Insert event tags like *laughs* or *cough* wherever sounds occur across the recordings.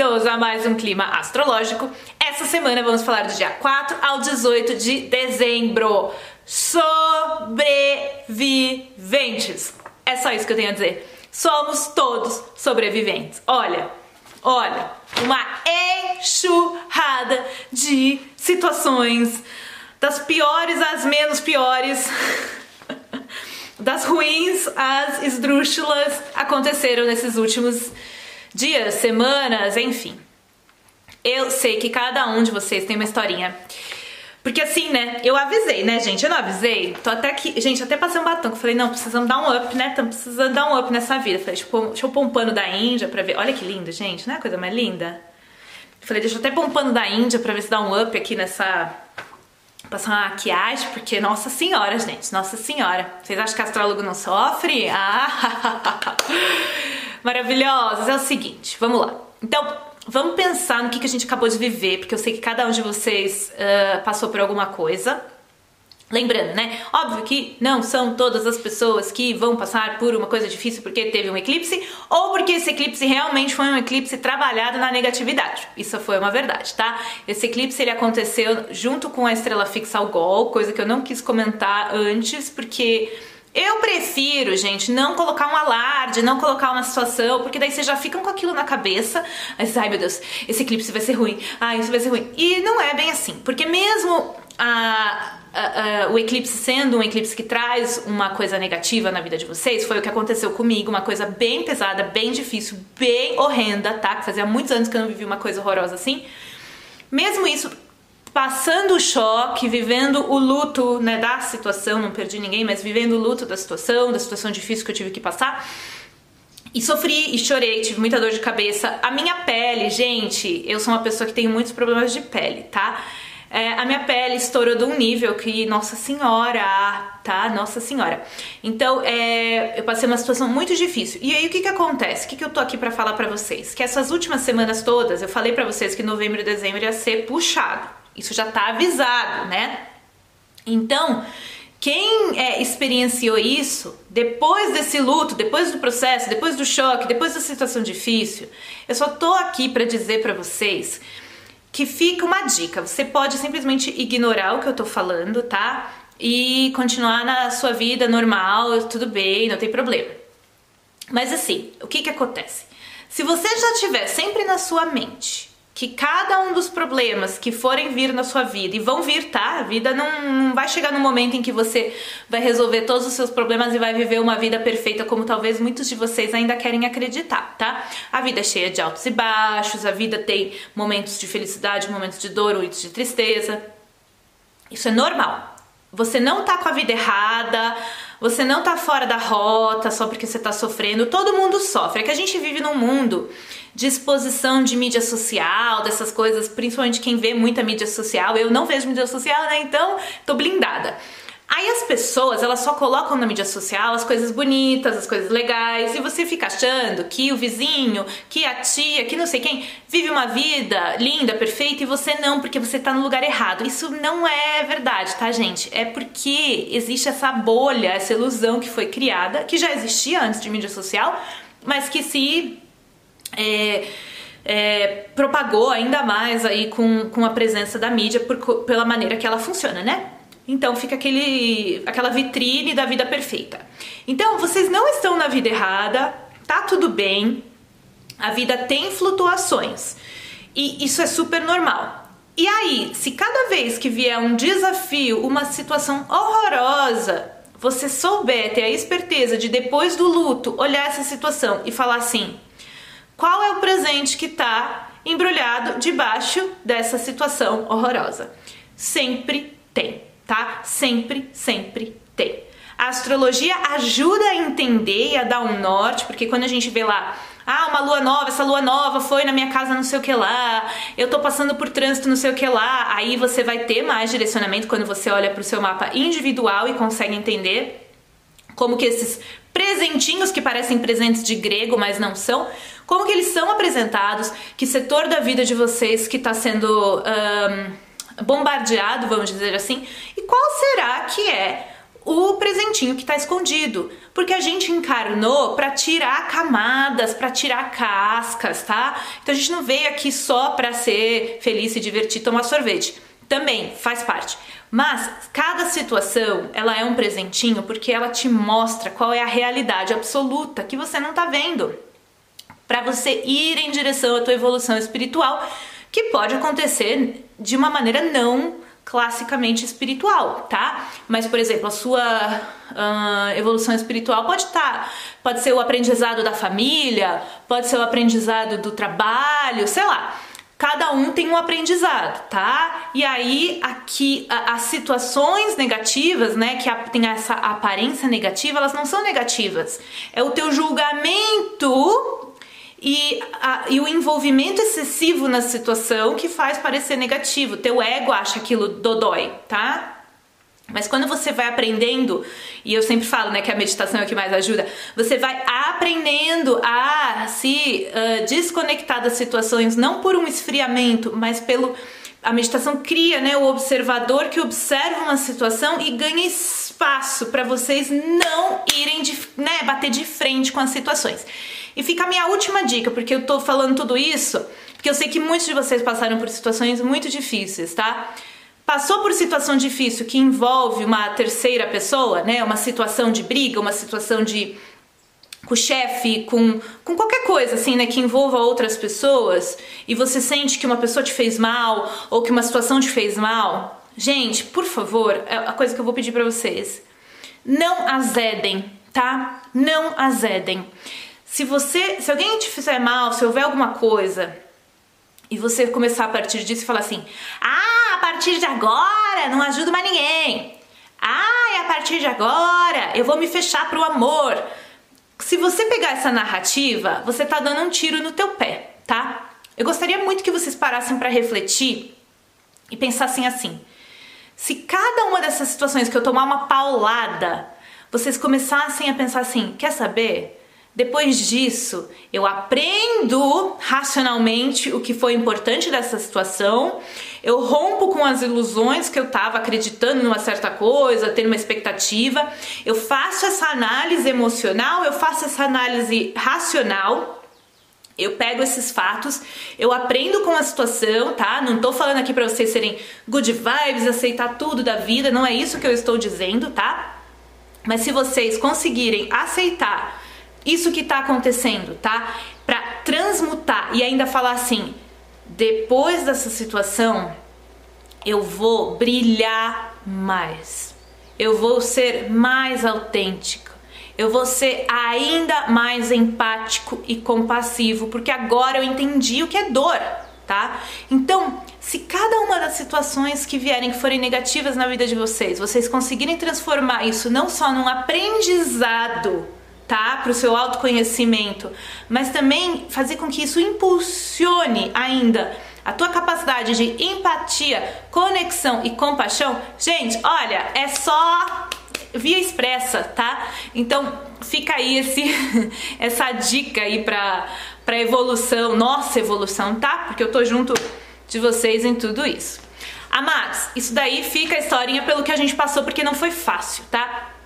bem-vindos a mais um clima astrológico. Essa semana vamos falar do dia 4 ao 18 de dezembro. Sobreviventes. É só isso que eu tenho a dizer. Somos todos sobreviventes. Olha, olha, uma enxurrada de situações, das piores às menos piores. *laughs* das ruins às esdrúxulas aconteceram nesses últimos dias, semanas, enfim. Eu sei que cada um de vocês tem uma historinha. Porque assim, né? Eu avisei, né, gente? Eu não avisei. Tô até aqui. Gente, até passei um batom. Eu falei, não, precisamos dar um up, né? Estamos precisando dar um up nessa vida. falei, deixa eu, deixa eu pôr um pano da Índia pra ver. Olha que lindo, gente. Não é a coisa mais linda? falei, deixa eu até pôr um pano da Índia pra ver se dá um up aqui nessa passar uma maquiagem, porque nossa senhora, gente, nossa senhora. Vocês acham que astrólogo não sofre? Ah, *laughs* maravilhosos. É o seguinte, vamos lá. Então, vamos pensar no que, que a gente acabou de viver, porque eu sei que cada um de vocês uh, passou por alguma coisa. Lembrando, né? Óbvio que não são todas as pessoas que vão passar por uma coisa difícil porque teve um eclipse ou porque esse eclipse realmente foi um eclipse trabalhado na negatividade. Isso foi uma verdade, tá? Esse eclipse ele aconteceu junto com a estrela fixa Algol, coisa que eu não quis comentar antes porque eu prefiro, gente, não colocar um alarde, não colocar uma situação, porque daí vocês já ficam com aquilo na cabeça. Mas, ai meu Deus, esse eclipse vai ser ruim, ai, isso vai ser ruim. E não é bem assim, porque mesmo a uh, uh, o eclipse sendo um eclipse que traz uma coisa negativa na vida de vocês, foi o que aconteceu comigo, uma coisa bem pesada, bem difícil, bem horrenda, tá? Que fazia muitos anos que eu não vivi uma coisa horrorosa assim. Mesmo isso, passando o choque, vivendo o luto né, da situação, não perdi ninguém, mas vivendo o luto da situação, da situação difícil que eu tive que passar. E sofri e chorei, tive muita dor de cabeça. A minha pele, gente, eu sou uma pessoa que tem muitos problemas de pele, tá? é, a minha pele estourou de um nível que, nossa senhora, tá? Nossa senhora. Então, é, eu passei uma situação muito difícil. E aí, o que que acontece? O que que eu tô aqui para falar para vocês? Que essas últimas semanas todas, eu falei para vocês que novembro e dezembro ia ser puxado. Isso já tá avisado, né? Então, quem é, experienciou isso, depois desse luto, depois do processo, depois do choque, depois da situação difícil, eu só tô aqui para dizer para vocês que fica uma dica. Você pode simplesmente ignorar o que eu tô falando, tá? E continuar na sua vida normal, tudo bem, não tem problema. Mas assim, o que que acontece? Se você já tiver sempre na sua mente que cada um dos problemas que forem vir na sua vida, e vão vir, tá? A vida não, não vai chegar no momento em que você vai resolver todos os seus problemas e vai viver uma vida perfeita, como talvez muitos de vocês ainda querem acreditar, tá? A vida é cheia de altos e baixos, a vida tem momentos de felicidade, momentos de dor, momentos de tristeza. Isso é normal. Você não tá com a vida errada, você não tá fora da rota só porque você tá sofrendo. Todo mundo sofre. É que a gente vive num mundo de exposição de mídia social, dessas coisas, principalmente quem vê muita mídia social. Eu não vejo mídia social, né? Então tô blindada. Aí as pessoas, elas só colocam na mídia social as coisas bonitas, as coisas legais, e você fica achando que o vizinho, que a tia, que não sei quem, vive uma vida linda, perfeita, e você não, porque você tá no lugar errado. Isso não é verdade, tá, gente? É porque existe essa bolha, essa ilusão que foi criada, que já existia antes de mídia social, mas que se é, é, propagou ainda mais aí com, com a presença da mídia por, pela maneira que ela funciona, né? Então fica aquele, aquela vitrine da vida perfeita. Então vocês não estão na vida errada, tá tudo bem. A vida tem flutuações e isso é super normal. E aí, se cada vez que vier um desafio, uma situação horrorosa, você souber ter a esperteza de depois do luto olhar essa situação e falar assim: qual é o presente que está embrulhado debaixo dessa situação horrorosa? Sempre tem, tá? Sempre, sempre tem. A astrologia ajuda a entender e a dar um norte, porque quando a gente vê lá, ah, uma lua nova, essa lua nova foi na minha casa não sei o que lá, eu tô passando por trânsito não sei o que lá, aí você vai ter mais direcionamento quando você olha para o seu mapa individual e consegue entender como que esses presentinhos que parecem presentes de grego, mas não são, como que eles são apresentados, que setor da vida de vocês que está sendo um, bombardeado, vamos dizer assim, e qual será que é o presentinho que está escondido. Porque a gente encarnou para tirar camadas, para tirar cascas, tá? Então a gente não veio aqui só para ser feliz, se divertir, tomar sorvete. Também faz parte. Mas cada situação, ela é um presentinho porque ela te mostra qual é a realidade absoluta que você não tá vendo. Para você ir em direção à tua evolução espiritual, que pode acontecer de uma maneira não classicamente espiritual, tá? Mas, por exemplo, a sua uh, evolução espiritual pode estar, tá, pode ser o aprendizado da família, pode ser o aprendizado do trabalho, sei lá. Cada um tem um aprendizado, tá? E aí, aqui, as situações negativas, né, que tem essa aparência negativa, elas não são negativas. É o teu julgamento e, a, e o envolvimento excessivo na situação que faz parecer negativo. Teu ego acha aquilo dodói, tá? Mas quando você vai aprendendo, e eu sempre falo né, que a meditação é o que mais ajuda, você vai aprendendo a se uh, desconectar das situações, não por um esfriamento, mas pelo. A meditação cria né, o observador que observa uma situação e ganha espaço para vocês não irem de, né, bater de frente com as situações. E fica a minha última dica, porque eu tô falando tudo isso, porque eu sei que muitos de vocês passaram por situações muito difíceis, tá? Passou por situação difícil que envolve uma terceira pessoa, né? Uma situação de briga, uma situação de com o chefe, com, com qualquer coisa assim, né, que envolva outras pessoas, e você sente que uma pessoa te fez mal ou que uma situação te fez mal, gente, por favor, é a coisa que eu vou pedir para vocês. Não azedem, tá? Não azedem. Se você, se alguém te fizer mal, se houver alguma coisa e você começar a partir disso e falar assim: "Ah, a partir de agora não ajudo mais ninguém. Ah, a partir de agora eu vou me fechar pro amor." Se você pegar essa narrativa, você tá dando um tiro no teu pé, tá? Eu gostaria muito que vocês parassem para refletir e pensassem assim: se cada uma dessas situações que eu tomar uma paulada, vocês começassem a pensar assim: quer saber? Depois disso, eu aprendo racionalmente o que foi importante dessa situação, eu rompo com as ilusões que eu estava acreditando numa certa coisa, tendo uma expectativa, eu faço essa análise emocional, eu faço essa análise racional. Eu pego esses fatos, eu aprendo com a situação, tá? Não tô falando aqui para vocês serem good vibes, aceitar tudo da vida, não é isso que eu estou dizendo, tá? Mas se vocês conseguirem aceitar isso que tá acontecendo, tá? Para transmutar e ainda falar assim: depois dessa situação, eu vou brilhar mais. Eu vou ser mais autêntica. Eu vou ser ainda mais empático e compassivo, porque agora eu entendi o que é dor, tá? Então, se cada uma das situações que vierem que forem negativas na vida de vocês, vocês conseguirem transformar isso não só num aprendizado, tá? Para o seu autoconhecimento, mas também fazer com que isso impulsione ainda a tua capacidade de empatia, conexão e compaixão. Gente, olha, é só via expressa, tá? Então fica aí esse, *laughs* essa dica aí para para evolução, nossa evolução, tá? Porque eu tô junto de vocês em tudo isso. Amados, isso daí fica a historinha pelo que a gente passou porque não foi fácil, tá?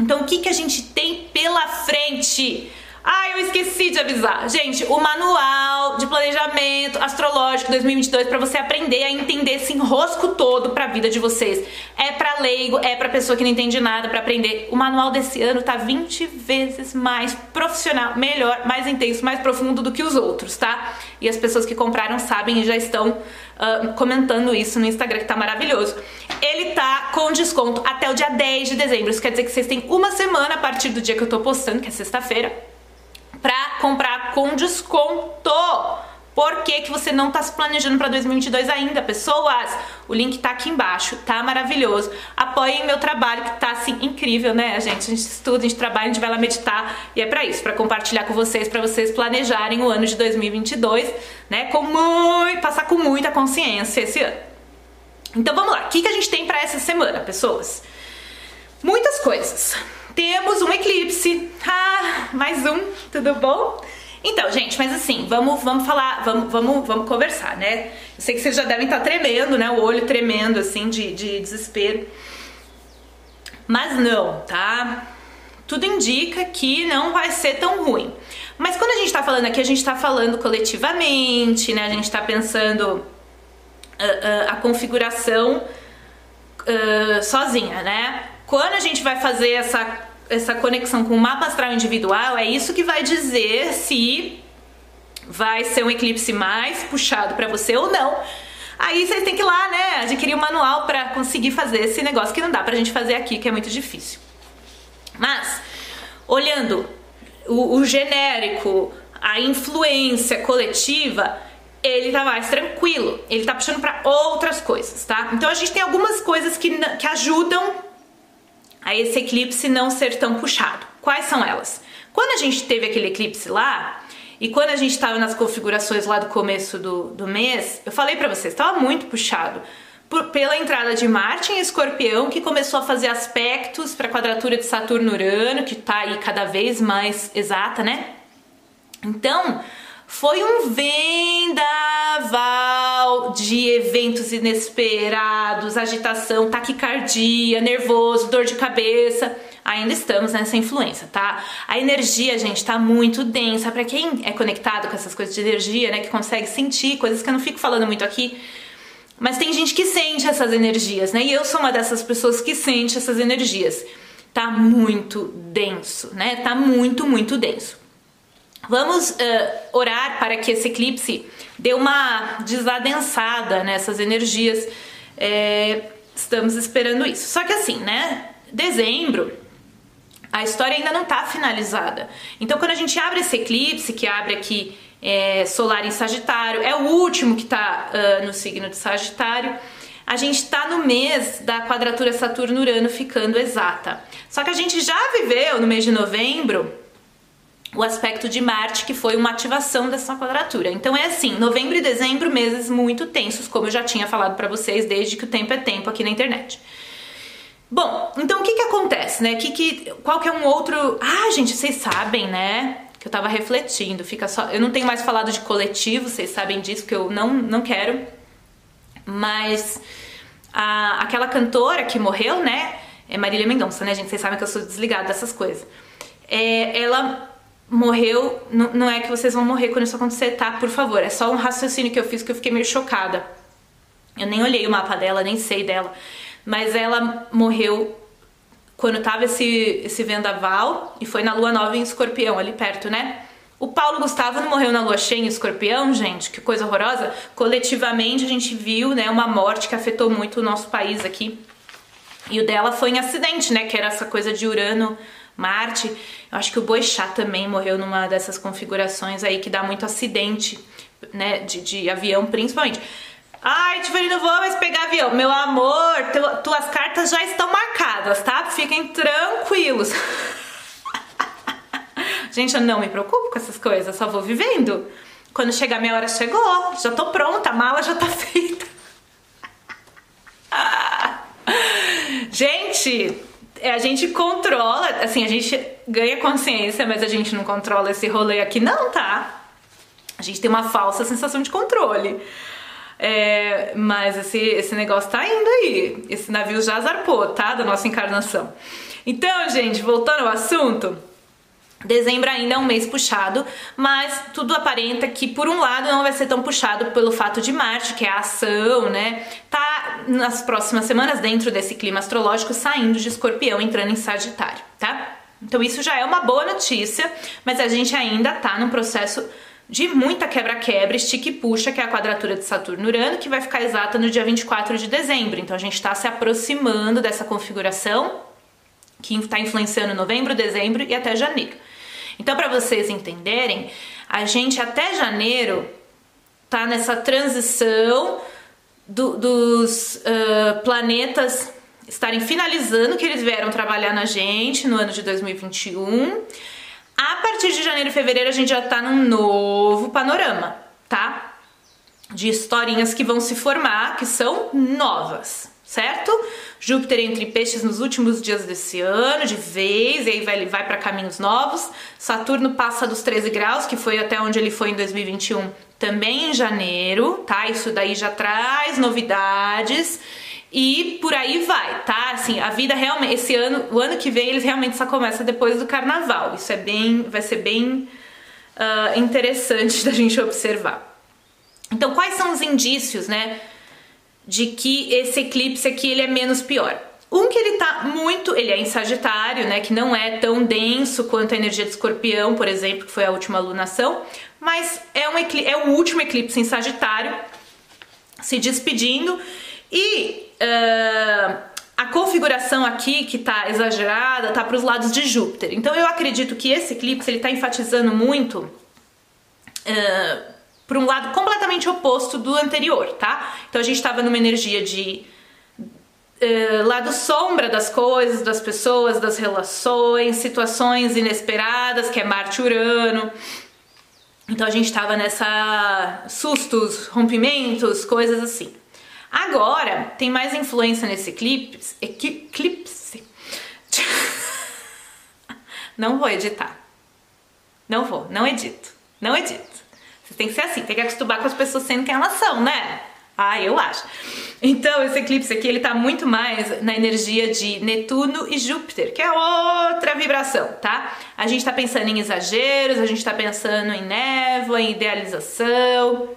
Então, o que, que a gente tem pela frente? Ah, eu esqueci de avisar. Gente, o manual de planejamento astrológico 2022 para você aprender a entender esse enrosco todo para a vida de vocês. É para leigo, é para pessoa que não entende nada para aprender. O manual desse ano tá 20 vezes mais profissional, melhor, mais intenso, mais profundo do que os outros, tá? E as pessoas que compraram sabem e já estão uh, comentando isso no Instagram, que tá maravilhoso. Ele tá com desconto até o dia 10 de dezembro. Isso quer dizer que vocês têm uma semana a partir do dia que eu tô postando, que é sexta-feira, pra comprar com desconto. Por que, que você não tá se planejando para 2022 ainda, pessoas? O link tá aqui embaixo, tá maravilhoso. Apoiem meu trabalho que tá assim incrível, né, gente? A gente estuda, a gente trabalha, a gente vai lá meditar e é para isso, para compartilhar com vocês, para vocês planejarem o ano de 2022, né, com muito, passar com muita consciência esse ano. Então vamos lá. O que que a gente tem para essa semana, pessoas? Muitas coisas. Temos um eclipse. Ah, mais um, tudo bom? Então, gente, mas assim, vamos, vamos falar, vamos, vamos, vamos conversar, né? Eu sei que vocês já devem estar tremendo, né? O olho tremendo, assim, de, de desespero. Mas não, tá? tudo indica que não vai ser tão ruim. Mas quando a gente está falando aqui, a gente está falando coletivamente, né? A gente está pensando uh, uh, a configuração uh, sozinha, né? Quando a gente vai fazer essa, essa conexão com o mapa astral individual, é isso que vai dizer se vai ser um eclipse mais puxado para você ou não. Aí vocês têm que ir lá, né, adquirir o um manual para conseguir fazer esse negócio que não dá pra gente fazer aqui, que é muito difícil. Mas, olhando o, o genérico, a influência coletiva, ele tá mais tranquilo, ele tá puxando para outras coisas, tá? Então a gente tem algumas coisas que, que ajudam a esse eclipse não ser tão puxado. Quais são elas? Quando a gente teve aquele eclipse lá, e quando a gente estava nas configurações lá do começo do, do mês, eu falei para vocês, estava muito puxado por, pela entrada de Marte em Escorpião, que começou a fazer aspectos para a quadratura de Saturno-Urano, que está aí cada vez mais exata, né? Então, foi um vendaval de eventos inesperados, agitação, taquicardia, nervoso, dor de cabeça. Ainda estamos nessa influência, tá? A energia, gente, tá muito densa. Para quem é conectado com essas coisas de energia, né, que consegue sentir coisas que eu não fico falando muito aqui, mas tem gente que sente essas energias, né? E eu sou uma dessas pessoas que sente essas energias. Tá muito denso, né? Tá muito, muito denso. Vamos uh, orar para que esse eclipse dê uma desadensada nessas energias. É, estamos esperando isso. Só que assim, né? Dezembro, a história ainda não está finalizada. Então, quando a gente abre esse eclipse, que abre aqui é, solar em Sagitário, é o último que está uh, no signo de Sagitário. A gente está no mês da quadratura Saturno-Urano ficando exata. Só que a gente já viveu no mês de novembro o aspecto de Marte, que foi uma ativação dessa quadratura. Então é assim, novembro e dezembro, meses muito tensos, como eu já tinha falado para vocês desde que o tempo é tempo aqui na internet. Bom, então o que que acontece, né? Que, que, qual que é um outro... Ah, gente, vocês sabem, né? Que eu tava refletindo, fica só... Eu não tenho mais falado de coletivo, vocês sabem disso, que eu não, não quero. Mas a, aquela cantora que morreu, né? É Marília Mendonça, né, gente? Vocês sabem que eu sou desligada dessas coisas. É, ela morreu, não, é que vocês vão morrer quando isso acontecer, tá? Por favor, é só um raciocínio que eu fiz que eu fiquei meio chocada. Eu nem olhei o mapa dela, nem sei dela. Mas ela morreu quando tava esse, esse vendaval e foi na lua nova em escorpião, ali perto, né? O Paulo Gustavo não morreu na lua cheia em escorpião, gente? Que coisa horrorosa. Coletivamente a gente viu, né, uma morte que afetou muito o nosso país aqui. E o dela foi em acidente, né? Que era essa coisa de Urano Marte. Eu acho que o Boixá também morreu numa dessas configurações aí que dá muito acidente, né, de, de avião principalmente. Ai, Tiffany, não vou mais pegar avião. Meu amor, tu, tuas cartas já estão marcadas, tá? Fiquem tranquilos. *laughs* Gente, eu não me preocupo com essas coisas, só vou vivendo. Quando chegar minha hora, chegou. Já tô pronta, a mala já tá *laughs* feita. Gente, a gente controla, assim, a gente ganha consciência, mas a gente não controla esse rolê aqui, não, tá? A gente tem uma falsa sensação de controle. É, mas esse, esse negócio tá indo aí. Esse navio já zarpou, tá? Da nossa encarnação. Então, gente, voltando ao assunto. Dezembro ainda é um mês puxado, mas tudo aparenta que por um lado não vai ser tão puxado pelo fato de Marte, que é a ação, né? Tá nas próximas semanas dentro desse clima astrológico saindo de Escorpião, entrando em Sagitário, tá? Então isso já é uma boa notícia, mas a gente ainda tá num processo de muita quebra-quebra, estica e puxa, que é a quadratura de Saturno-Urano, que vai ficar exata no dia 24 de dezembro. Então a gente está se aproximando dessa configuração que está influenciando novembro, dezembro e até janeiro. Então, para vocês entenderem, a gente até janeiro tá nessa transição do, dos uh, planetas estarem finalizando que eles vieram trabalhar na gente no ano de 2021. A partir de janeiro e fevereiro a gente já tá num novo panorama, tá? De historinhas que vão se formar, que são novas, certo? Júpiter entre peixes nos últimos dias desse ano, de vez, e aí vai, ele vai para caminhos novos. Saturno passa dos 13 graus, que foi até onde ele foi em 2021, também em janeiro, tá? Isso daí já traz novidades. E por aí vai, tá? Assim, a vida realmente esse ano, o ano que vem eles realmente só começa depois do carnaval. Isso é bem, vai ser bem uh, interessante *laughs* da gente observar. Então, quais são os indícios, né, de que esse eclipse aqui ele é menos pior? Um que ele tá muito, ele é em Sagitário, né, que não é tão denso quanto a energia de Escorpião, por exemplo, que foi a última lunação, mas é um é o último eclipse em Sagitário, se despedindo e uh, a configuração aqui que tá exagerada tá para os lados de Júpiter. Então eu acredito que esse eclipse ele tá enfatizando muito uh, para um lado completamente oposto do anterior, tá? Então a gente estava numa energia de uh, lado sombra das coisas, das pessoas, das relações, situações inesperadas, que é Marte Urano. Então a gente estava nessa sustos, rompimentos, coisas assim. Agora tem mais influência nesse eclipse, eclipse. *laughs* Não vou editar. Não vou, não edito. Não edito. Você tem que ser assim, tem que acostumar com as pessoas sendo quem elas são, né? Ah, eu acho. Então, esse eclipse aqui, ele tá muito mais na energia de Netuno e Júpiter, que é outra vibração, tá? A gente tá pensando em exageros, a gente tá pensando em névoa, em idealização.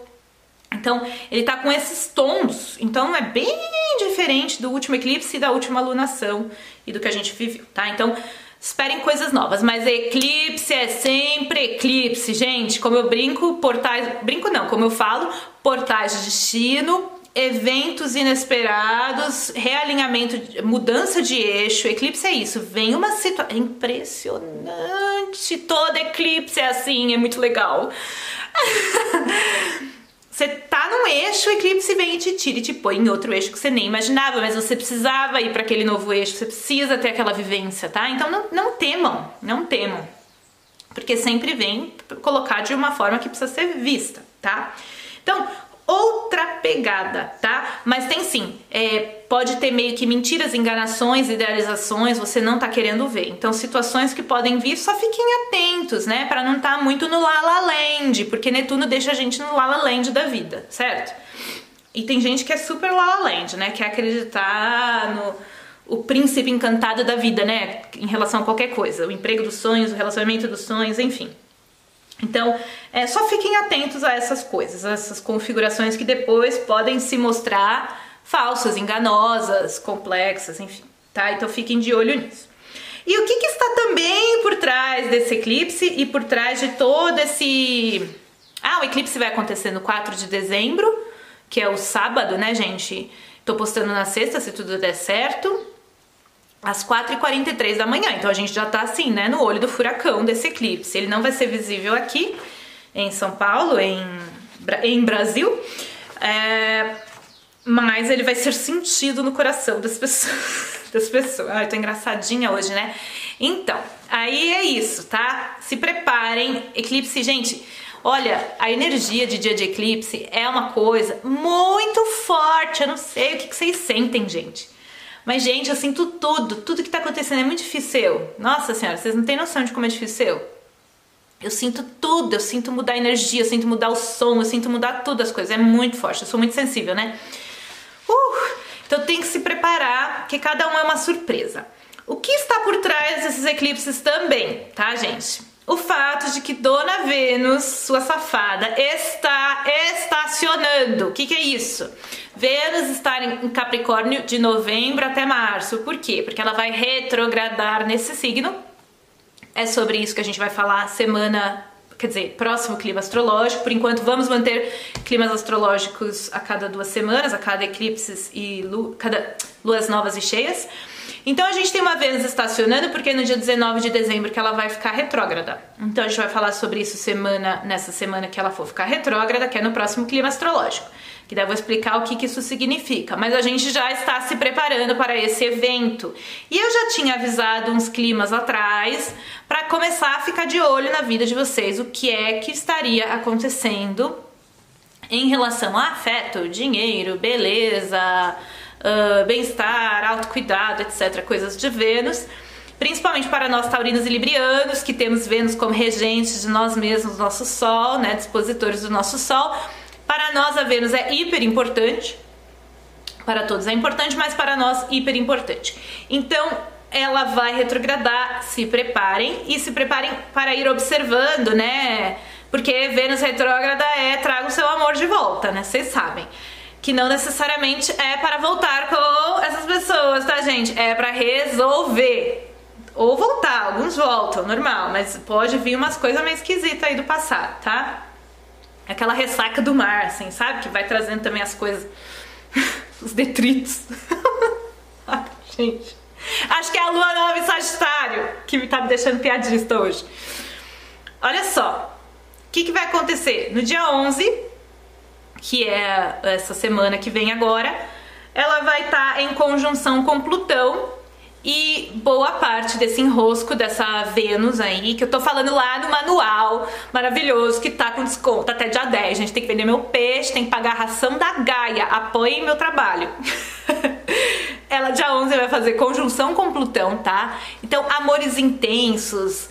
Então, ele tá com esses tons. Então, é bem diferente do último eclipse e da última lunação e do que a gente viveu, tá? Então, Esperem coisas novas, mas eclipse é sempre eclipse, gente. Como eu brinco, portais. Brinco não, como eu falo, portais de destino, eventos inesperados, realinhamento, mudança de eixo. Eclipse é isso, vem uma situação. É impressionante! Todo eclipse é assim, é muito legal. *laughs* Você tá num eixo, o eclipse vem e te tira e te põe em outro eixo que você nem imaginava, mas você precisava ir para aquele novo eixo, você precisa ter aquela vivência, tá? Então não, não temam, não temam, porque sempre vem colocar de uma forma que precisa ser vista, tá? Então, outra pegada, tá? Mas tem sim, é, pode ter meio que mentiras, enganações, idealizações, você não tá querendo ver. Então, situações que podem vir, só fiquem atentos, né? Para não estar tá muito no Lala Land, porque Netuno deixa a gente no Lala Land da vida, certo? E tem gente que é super Lala Land, né? Quer acreditar no o príncipe encantado da vida, né? Em relação a qualquer coisa, o emprego dos sonhos, o relacionamento dos sonhos, enfim. Então, é, só fiquem atentos a essas coisas, essas configurações que depois podem se mostrar falsas, enganosas, complexas, enfim, tá? Então fiquem de olho nisso. E o que, que está também por trás desse eclipse e por trás de todo esse. Ah, o eclipse vai acontecer no 4 de dezembro, que é o sábado, né, gente? Tô postando na sexta, se tudo der certo às 4h43 da manhã. Então a gente já tá assim, né, no olho do furacão desse eclipse. Ele não vai ser visível aqui em São Paulo, em, em Brasil, é, mas ele vai ser sentido no coração das pessoas. *laughs* Das pessoas. Ai, tô engraçadinha hoje, né? Então, aí é isso, tá? Se preparem. Eclipse, gente, olha, a energia de dia de eclipse é uma coisa muito forte. Eu não sei o que vocês sentem, gente. Mas, gente, eu sinto tudo, tudo que tá acontecendo é muito difícil. Nossa senhora, vocês não têm noção de como é difícil. Eu sinto tudo, eu sinto mudar a energia, eu sinto mudar o som, eu sinto mudar tudo as coisas. É muito forte, eu sou muito sensível, né? Uh, então tem que se preparar, que cada um é uma surpresa. O que está por trás desses eclipses também, tá, gente? O fato de que Dona Vênus, sua safada, está estacionando. O que, que é isso? Vênus está em Capricórnio de novembro até março. Por quê? Porque ela vai retrogradar nesse signo. É sobre isso que a gente vai falar semana, quer dizer, próximo clima astrológico. Por enquanto, vamos manter climas astrológicos a cada duas semanas, a cada eclipses e lu cada luas novas e cheias. Então a gente tem uma Vênus estacionando porque no dia 19 de dezembro que ela vai ficar retrógrada. Então a gente vai falar sobre isso semana nessa semana que ela for ficar retrógrada, que é no próximo clima astrológico. Que daí eu vou explicar o que, que isso significa. Mas a gente já está se preparando para esse evento. E eu já tinha avisado uns climas atrás para começar a ficar de olho na vida de vocês o que é que estaria acontecendo em relação a afeto, dinheiro, beleza, uh, bem-estar, autocuidado, etc., coisas de Vênus. Principalmente para nós taurinos e librianos, que temos Vênus como regente de nós mesmos, nosso Sol, né, dispositores do nosso Sol. Para nós a Vênus é hiper importante, para todos é importante, mas para nós hiper importante. Então, ela vai retrogradar, se preparem e se preparem para ir observando, né? Porque Vênus retrógrada é traga o seu amor de volta, né? Vocês sabem. Que não necessariamente é para voltar com essas pessoas, tá, gente? É para resolver. Ou voltar, alguns voltam, normal, mas pode vir umas coisas meio esquisitas aí do passado, tá? Aquela ressaca do mar, assim, sabe? Que vai trazendo também as coisas, *laughs* os detritos. *laughs* Gente. Acho que é a lua nova em Sagitário que me tá me deixando piadista hoje. Olha só, o que, que vai acontecer? No dia 11, que é essa semana que vem agora, ela vai estar tá em conjunção com Plutão e boa parte desse enrosco dessa Vênus aí, que eu tô falando lá no manual maravilhoso, que tá com desconto até dia 10. Gente, tem que vender meu peixe, tem que pagar a ração da Gaia. Apoiem meu trabalho. *laughs* Ela dia 11 vai fazer conjunção com Plutão, tá? Então, amores intensos,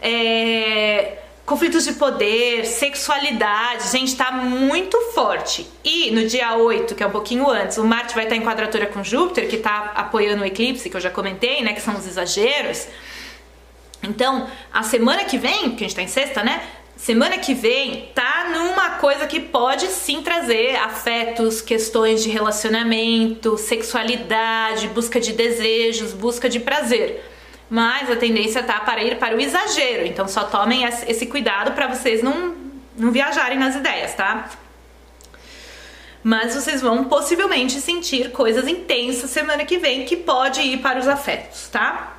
é, conflitos de poder, sexualidade, gente, tá muito forte. E no dia 8, que é um pouquinho antes, o Marte vai estar em quadratura com Júpiter, que tá apoiando o eclipse, que eu já comentei, né? Que são os exageros. Então, a semana que vem, que a gente tá em sexta, né? Semana que vem tá numa coisa que pode sim trazer afetos, questões de relacionamento, sexualidade, busca de desejos, busca de prazer. Mas a tendência tá para ir para o exagero, então só tomem esse cuidado para vocês não, não viajarem nas ideias, tá? Mas vocês vão possivelmente sentir coisas intensas semana que vem que pode ir para os afetos, tá?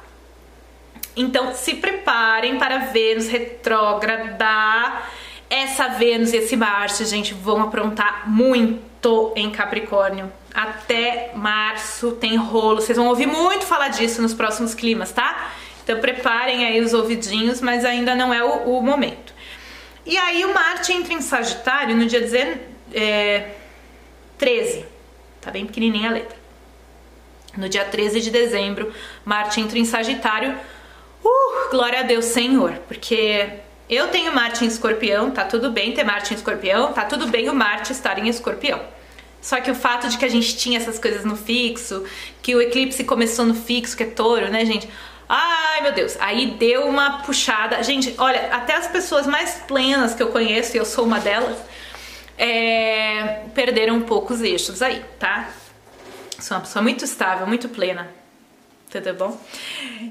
Então se preparem para Vênus retrógrada. Essa Vênus e esse Marte, gente, vão aprontar muito em Capricórnio. Até março tem rolo. Vocês vão ouvir muito falar disso nos próximos climas, tá? Então preparem aí os ouvidinhos, mas ainda não é o, o momento. E aí o Marte entra em Sagitário no dia 13. É, tá bem pequenininha a letra. No dia 13 de dezembro, Marte entra em Sagitário Uh, glória a Deus, Senhor, porque eu tenho Marte em Escorpião, tá tudo bem ter Marte em Escorpião, tá tudo bem o Marte estar em Escorpião. Só que o fato de que a gente tinha essas coisas no fixo, que o eclipse começou no fixo, que é touro, né, gente? Ai, meu Deus, aí deu uma puxada. Gente, olha, até as pessoas mais plenas que eu conheço, e eu sou uma delas, é, perderam um pouco os eixos aí, tá? Sou uma pessoa muito estável, muito plena. Tudo bom?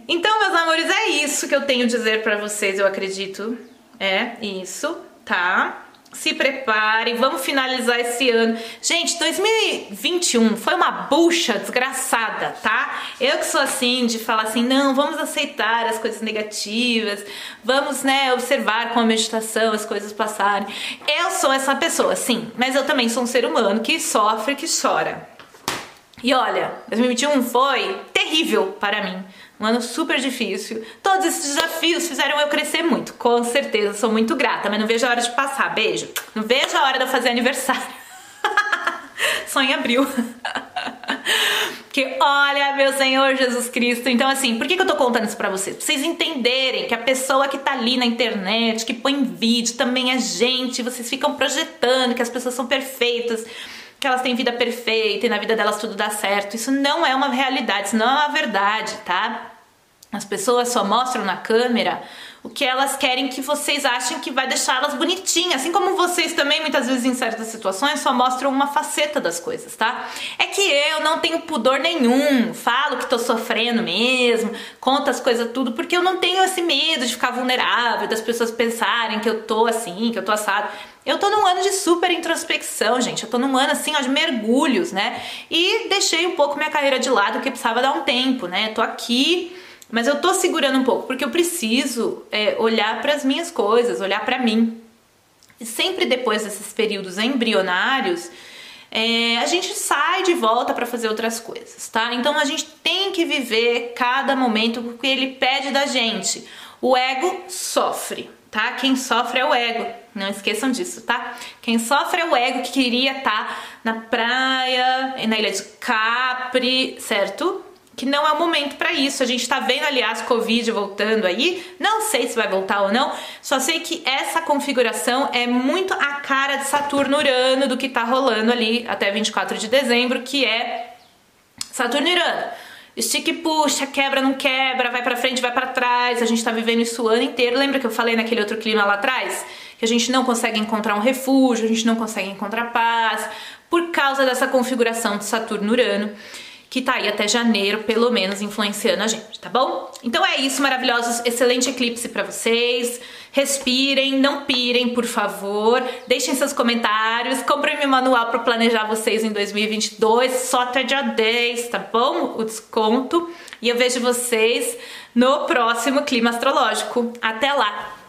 Então, meus amores, é isso que eu tenho a dizer pra vocês, eu acredito. É isso, tá? Se preparem, vamos finalizar esse ano. Gente, 2021 foi uma bucha desgraçada, tá? Eu que sou assim, de falar assim, não, vamos aceitar as coisas negativas, vamos, né, observar com a meditação as coisas passarem. Eu sou essa pessoa, sim, mas eu também sou um ser humano que sofre, que chora. E olha, 2021 foi terrível para mim. Um ano super difícil. Todos esses desafios fizeram eu crescer muito. Com certeza, sou muito grata, mas não vejo a hora de passar. Beijo. Não vejo a hora de eu fazer aniversário. *laughs* Só em abril. *laughs* que olha, meu Senhor Jesus Cristo. Então, assim, por que, que eu tô contando isso pra vocês? Pra vocês entenderem que a pessoa que tá ali na internet, que põe vídeo, também é gente. Vocês ficam projetando que as pessoas são perfeitas que elas têm vida perfeita e na vida delas tudo dá certo. Isso não é uma realidade, isso não é uma verdade, tá? As pessoas só mostram na câmera o que elas querem que vocês achem que vai deixá-las bonitinhas. Assim como vocês também, muitas vezes, em certas situações, só mostram uma faceta das coisas, tá? É que eu não tenho pudor nenhum, falo que tô sofrendo mesmo, conto as coisas tudo, porque eu não tenho esse medo de ficar vulnerável, das pessoas pensarem que eu tô assim, que eu tô assado. Eu tô num ano de super introspecção, gente. Eu tô num ano assim, ó, de mergulhos, né? E deixei um pouco minha carreira de lado, porque precisava dar um tempo, né? Tô aqui, mas eu tô segurando um pouco, porque eu preciso é, olhar para as minhas coisas, olhar para mim. E sempre depois desses períodos embrionários, é, a gente sai de volta para fazer outras coisas, tá? Então a gente tem que viver cada momento porque ele pede da gente. O ego sofre, tá? Quem sofre é o ego, não esqueçam disso, tá? Quem sofre é o ego que queria estar tá na praia, na ilha de Capri, certo? Que não é o momento para isso. A gente tá vendo, aliás, Covid voltando aí. Não sei se vai voltar ou não. Só sei que essa configuração é muito a cara de Saturno-Urano do que tá rolando ali até 24 de dezembro, que é Saturno e Urano. Estica e puxa, quebra, não quebra, vai para frente, vai para trás. A gente tá vivendo isso o ano inteiro. Lembra que eu falei naquele outro clima lá atrás? Que a gente não consegue encontrar um refúgio, a gente não consegue encontrar paz por causa dessa configuração de Saturno-Urano que tá aí até janeiro, pelo menos, influenciando a gente, tá bom? Então é isso, maravilhosos, excelente eclipse para vocês. Respirem, não pirem, por favor. Deixem seus comentários, comprem meu manual para planejar vocês em 2022, só até dia 10, tá bom? O desconto. E eu vejo vocês no próximo clima astrológico. Até lá.